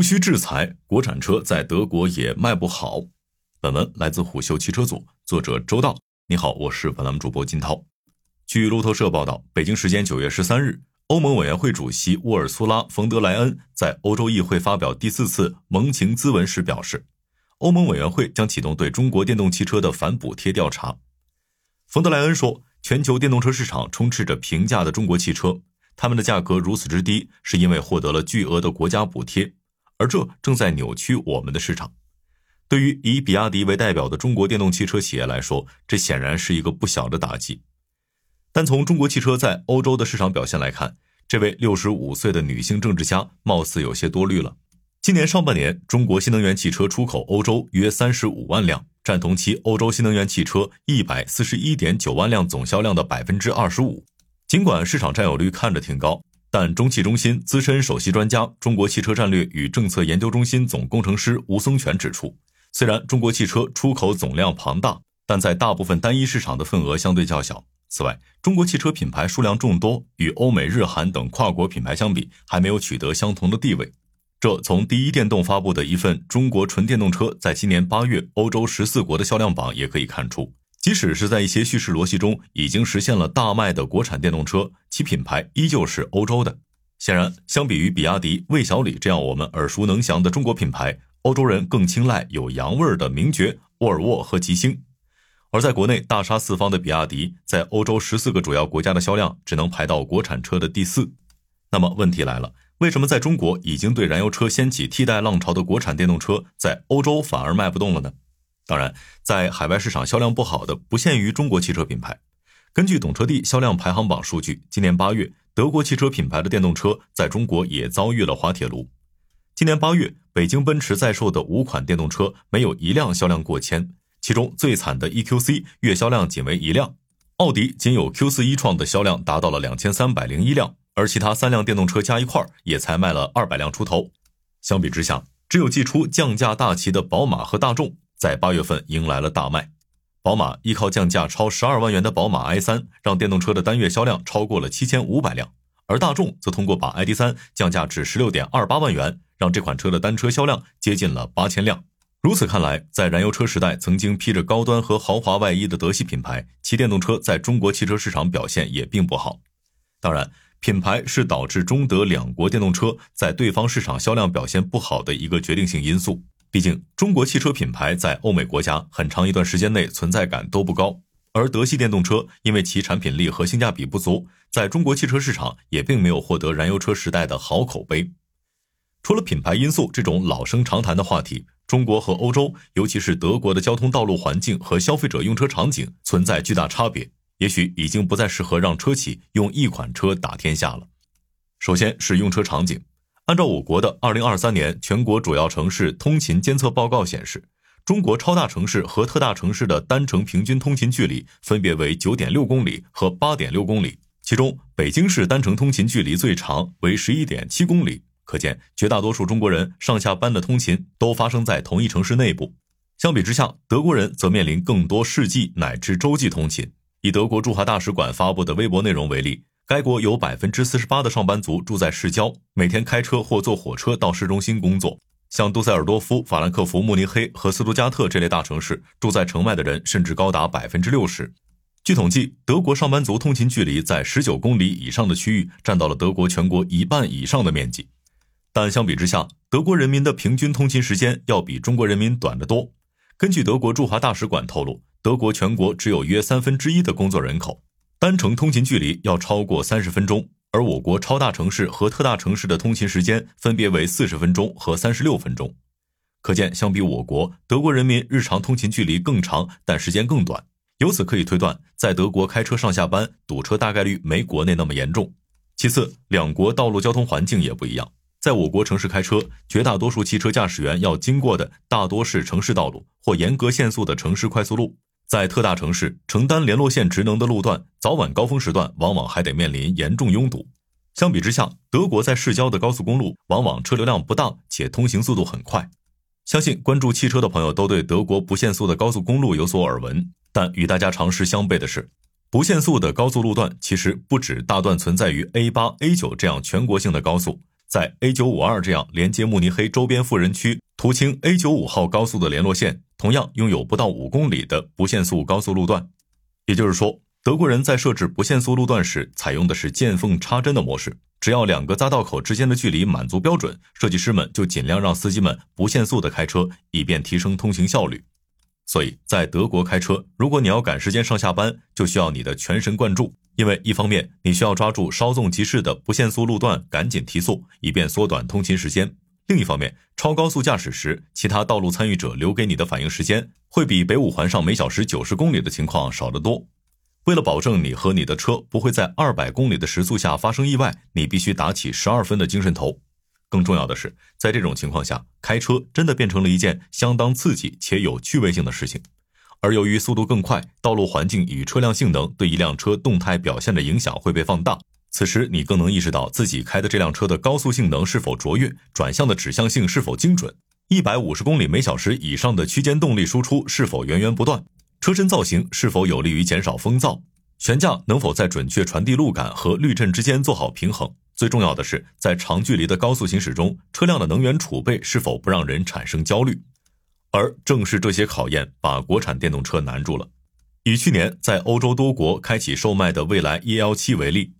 无需制裁，国产车在德国也卖不好。本文来自虎嗅汽车组，作者周道。你好，我是本栏目主播金涛。据路透社报道，北京时间九月十三日，欧盟委员会主席沃尔苏拉·冯德莱恩在欧洲议会发表第四次盟情咨文时表示，欧盟委员会将启动对中国电动汽车的反补贴调查。冯德莱恩说，全球电动车市场充斥着平价的中国汽车，他们的价格如此之低，是因为获得了巨额的国家补贴。而这正在扭曲我们的市场。对于以比亚迪为代表的中国电动汽车企业来说，这显然是一个不小的打击。但从中国汽车在欧洲的市场表现来看，这位六十五岁的女性政治家貌似有些多虑了。今年上半年，中国新能源汽车出口欧洲约三十五万辆，占同期欧洲新能源汽车一百四十一点九万辆总销量的百分之二十五。尽管市场占有率看着挺高。但中汽中心资深首席专家、中国汽车战略与政策研究中心总工程师吴松全指出，虽然中国汽车出口总量庞大，但在大部分单一市场的份额相对较小。此外，中国汽车品牌数量众多，与欧美日韩等跨国品牌相比，还没有取得相同的地位。这从第一电动发布的一份中国纯电动车在今年八月欧洲十四国的销量榜也可以看出。即使是在一些叙事逻辑中已经实现了大卖的国产电动车，其品牌依旧是欧洲的。显然，相比于比亚迪、魏小李这样我们耳熟能详的中国品牌，欧洲人更青睐有洋味儿的名爵、沃尔沃和吉星。而在国内大杀四方的比亚迪，在欧洲十四个主要国家的销量只能排到国产车的第四。那么问题来了，为什么在中国已经对燃油车掀起替代浪潮的国产电动车，在欧洲反而卖不动了呢？当然，在海外市场销量不好的不限于中国汽车品牌。根据懂车帝销量排行榜数据，今年八月，德国汽车品牌的电动车在中国也遭遇了滑铁卢。今年八月，北京奔驰在售的五款电动车没有一辆销量过千，其中最惨的 EQC 月销量仅为一辆，奥迪仅有 Q4 一创的销量达到了两千三百零一辆，而其他三辆电动车加一块也才卖了二百辆出头。相比之下，只有祭出降价大旗的宝马和大众。在八月份迎来了大卖，宝马依靠降价超十二万元的宝马 i3，让电动车的单月销量超过了七千五百辆，而大众则通过把 ID.3 降价至十六点二八万元，让这款车的单车销量接近了八千辆。如此看来，在燃油车时代曾经披着高端和豪华外衣的德系品牌，其电动车在中国汽车市场表现也并不好。当然，品牌是导致中德两国电动车在对方市场销量表现不好的一个决定性因素。毕竟，中国汽车品牌在欧美国家很长一段时间内存在感都不高，而德系电动车因为其产品力和性价比不足，在中国汽车市场也并没有获得燃油车时代的好口碑。除了品牌因素这种老生常谈的话题，中国和欧洲，尤其是德国的交通道路环境和消费者用车场景存在巨大差别，也许已经不再适合让车企用一款车打天下了。首先是用车场景。按照我国的二零二三年全国主要城市通勤监测报告显示，中国超大城市和特大城市的单程平均通勤距离分别为九点六公里和八点六公里，其中北京市单程通勤距离最长为十一点七公里。可见，绝大多数中国人上下班的通勤都发生在同一城市内部。相比之下，德国人则面临更多世纪乃至洲际通勤。以德国驻华大使馆发布的微博内容为例。该国有百分之四十八的上班族住在市郊，每天开车或坐火车到市中心工作。像杜塞尔多夫、法兰克福、慕尼黑和斯图加特这类大城市，住在城外的人甚至高达百分之六十。据统计，德国上班族通勤距离在十九公里以上的区域占到了德国全国一半以上的面积。但相比之下，德国人民的平均通勤时间要比中国人民短得多。根据德国驻华大使馆透露，德国全国只有约三分之一的工作人口。单程通勤距离要超过三十分钟，而我国超大城市和特大城市的通勤时间分别为四十分钟和三十六分钟。可见，相比我国，德国人民日常通勤距离更长，但时间更短。由此可以推断，在德国开车上下班堵车大概率没国内那么严重。其次，两国道路交通环境也不一样。在我国城市开车，绝大多数汽车驾驶员要经过的大多是城市道路或严格限速的城市快速路。在特大城市承担联络线职能的路段，早晚高峰时段往往还得面临严重拥堵。相比之下，德国在市郊的高速公路往往车流量不大，且通行速度很快。相信关注汽车的朋友都对德国不限速的高速公路有所耳闻。但与大家常识相悖的是，不限速的高速路段其实不止大段存在于 A 八、A 九这样全国性的高速，在 A 九五二这样连接慕尼黑周边富人区、途经 A 九五号高速的联络线，同样拥有不到五公里的不限速高速路段。也就是说，德国人在设置不限速路段时，采用的是见缝插针的模式。只要两个匝道口之间的距离满足标准，设计师们就尽量让司机们不限速的开车，以便提升通行效率。所以在德国开车，如果你要赶时间上下班，就需要你的全神贯注。因为一方面你需要抓住稍纵即逝的不限速路段，赶紧提速，以便缩短通勤时间；另一方面，超高速驾驶时，其他道路参与者留给你的反应时间会比北五环上每小时九十公里的情况少得多。为了保证你和你的车不会在二百公里的时速下发生意外，你必须打起十二分的精神头。更重要的是，在这种情况下，开车真的变成了一件相当刺激且有趣味性的事情。而由于速度更快，道路环境与车辆性能对一辆车动态表现的影响会被放大。此时，你更能意识到自己开的这辆车的高速性能是否卓越，转向的指向性是否精准，一百五十公里每小时以上的区间动力输出是否源源不断，车身造型是否有利于减少风噪，悬架能否在准确传递路感和滤震之间做好平衡。最重要的是，在长距离的高速行驶中，车辆的能源储备是否不让人产生焦虑。而正是这些考验，把国产电动车难住了。以去年在欧洲多国开启售卖的蔚来 EL7 为例，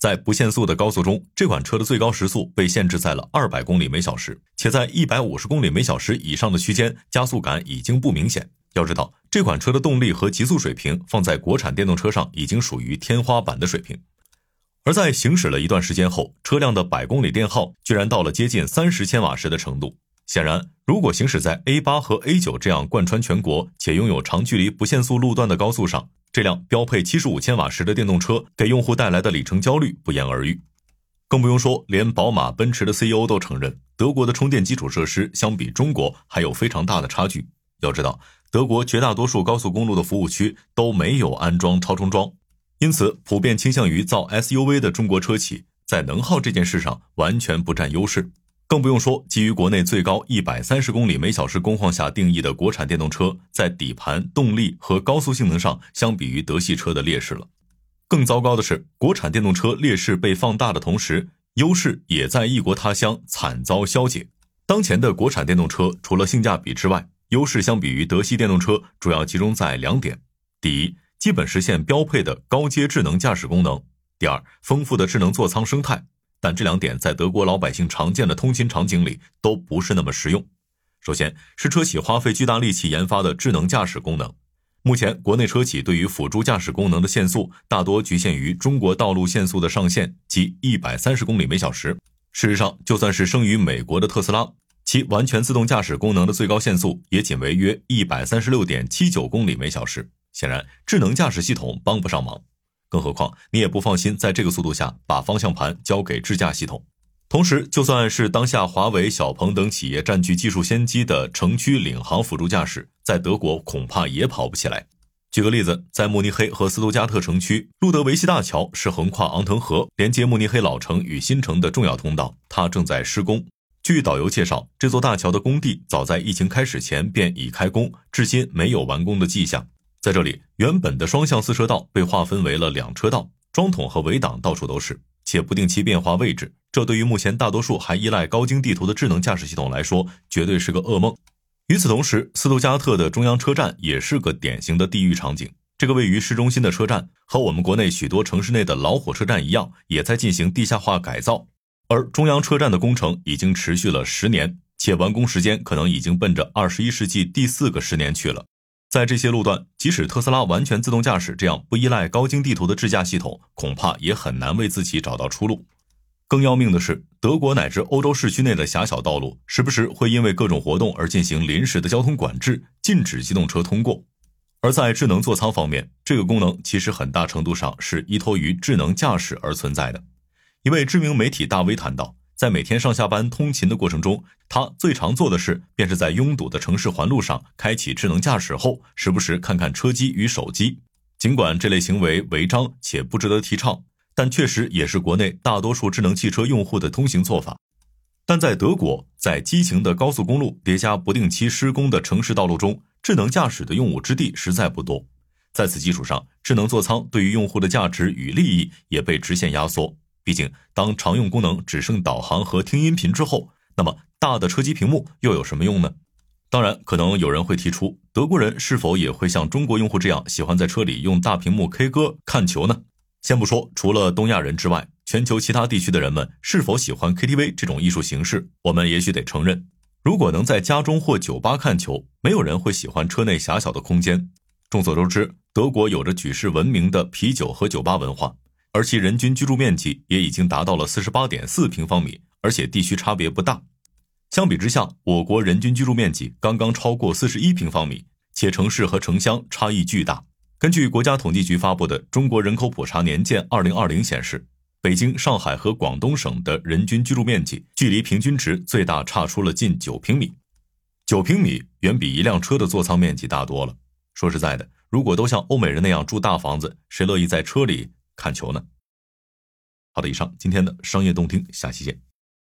在不限速的高速中，这款车的最高时速被限制在了二百公里每小时，且在一百五十公里每小时以上的区间，加速感已经不明显。要知道，这款车的动力和极速水平放在国产电动车上已经属于天花板的水平。而在行驶了一段时间后，车辆的百公里电耗居然到了接近三十千瓦时的程度。显然，如果行驶在 A 八和 A 九这样贯穿全国且拥有长距离不限速路段的高速上，这辆标配七十五千瓦时的电动车给用户带来的里程焦虑不言而喻。更不用说，连宝马、奔驰的 CEO 都承认，德国的充电基础设施相比中国还有非常大的差距。要知道，德国绝大多数高速公路的服务区都没有安装超充桩，因此普遍倾向于造 SUV 的中国车企在能耗这件事上完全不占优势。更不用说，基于国内最高一百三十公里每小时工况下定义的国产电动车，在底盘、动力和高速性能上，相比于德系车的劣势了。更糟糕的是，国产电动车劣势被放大的同时，优势也在异国他乡惨遭消解。当前的国产电动车，除了性价比之外，优势相比于德系电动车，主要集中在两点：第一，基本实现标配的高阶智能驾驶功能；第二，丰富的智能座舱生态。但这两点在德国老百姓常见的通勤场景里都不是那么实用。首先是车企花费巨大力气研发的智能驾驶功能，目前国内车企对于辅助驾驶功能的限速大多局限于中国道路限速的上限，即一百三十公里每小时。事实上，就算是生于美国的特斯拉，其完全自动驾驶功能的最高限速也仅为约一百三十六点七九公里每小时。显然，智能驾驶系统帮不上忙。更何况，你也不放心在这个速度下把方向盘交给智驾系统。同时，就算是当下华为、小鹏等企业占据技术先机的城区领航辅助驾驶，在德国恐怕也跑不起来。举个例子，在慕尼黑和斯图加特城区，路德维希大桥是横跨昂腾河、连接慕尼黑老城与新城的重要通道，它正在施工。据导游介绍，这座大桥的工地早在疫情开始前便已开工，至今没有完工的迹象。在这里，原本的双向四车道被划分为了两车道，桩桶和围挡到处都是，且不定期变化位置。这对于目前大多数还依赖高精地图的智能驾驶系统来说，绝对是个噩梦。与此同时，斯图加特的中央车站也是个典型的地狱场景。这个位于市中心的车站，和我们国内许多城市内的老火车站一样，也在进行地下化改造。而中央车站的工程已经持续了十年，且完工时间可能已经奔着二十一世纪第四个十年去了。在这些路段，即使特斯拉完全自动驾驶这样不依赖高精地图的智驾系统，恐怕也很难为自己找到出路。更要命的是，德国乃至欧洲市区内的狭小道路，时不时会因为各种活动而进行临时的交通管制，禁止机动车通过。而在智能座舱方面，这个功能其实很大程度上是依托于智能驾驶而存在的。一位知名媒体大 V 谈到。在每天上下班通勤的过程中，他最常做的事便是在拥堵的城市环路上开启智能驾驶后，时不时看看车机与手机。尽管这类行为违章且不值得提倡，但确实也是国内大多数智能汽车用户的通行做法。但在德国，在激情的高速公路叠加不定期施工的城市道路中，智能驾驶的用武之地实在不多。在此基础上，智能座舱对于用户的价值与利益也被直线压缩。毕竟，当常用功能只剩导航和听音频之后，那么大的车机屏幕又有什么用呢？当然，可能有人会提出，德国人是否也会像中国用户这样喜欢在车里用大屏幕 K 歌看球呢？先不说除了东亚人之外，全球其他地区的人们是否喜欢 KTV 这种艺术形式，我们也许得承认，如果能在家中或酒吧看球，没有人会喜欢车内狭小的空间。众所周知，德国有着举世闻名的啤酒和酒吧文化，而其人均居住面积也已经达到了四十八点四平方米，而且地区差别不大。相比之下，我国人均居住面积刚刚超过四十一平方米，且城市和城乡差异巨大。根据国家统计局发布的《中国人口普查年鉴（二零二零）》显示，北京、上海和广东省的人均居住面积距离平均值最大差出了近九平米。九平米远比一辆车的座舱面积大多了。说实在的，如果都像欧美人那样住大房子，谁乐意在车里看球呢？好的，以上今天的商业动听，下期见。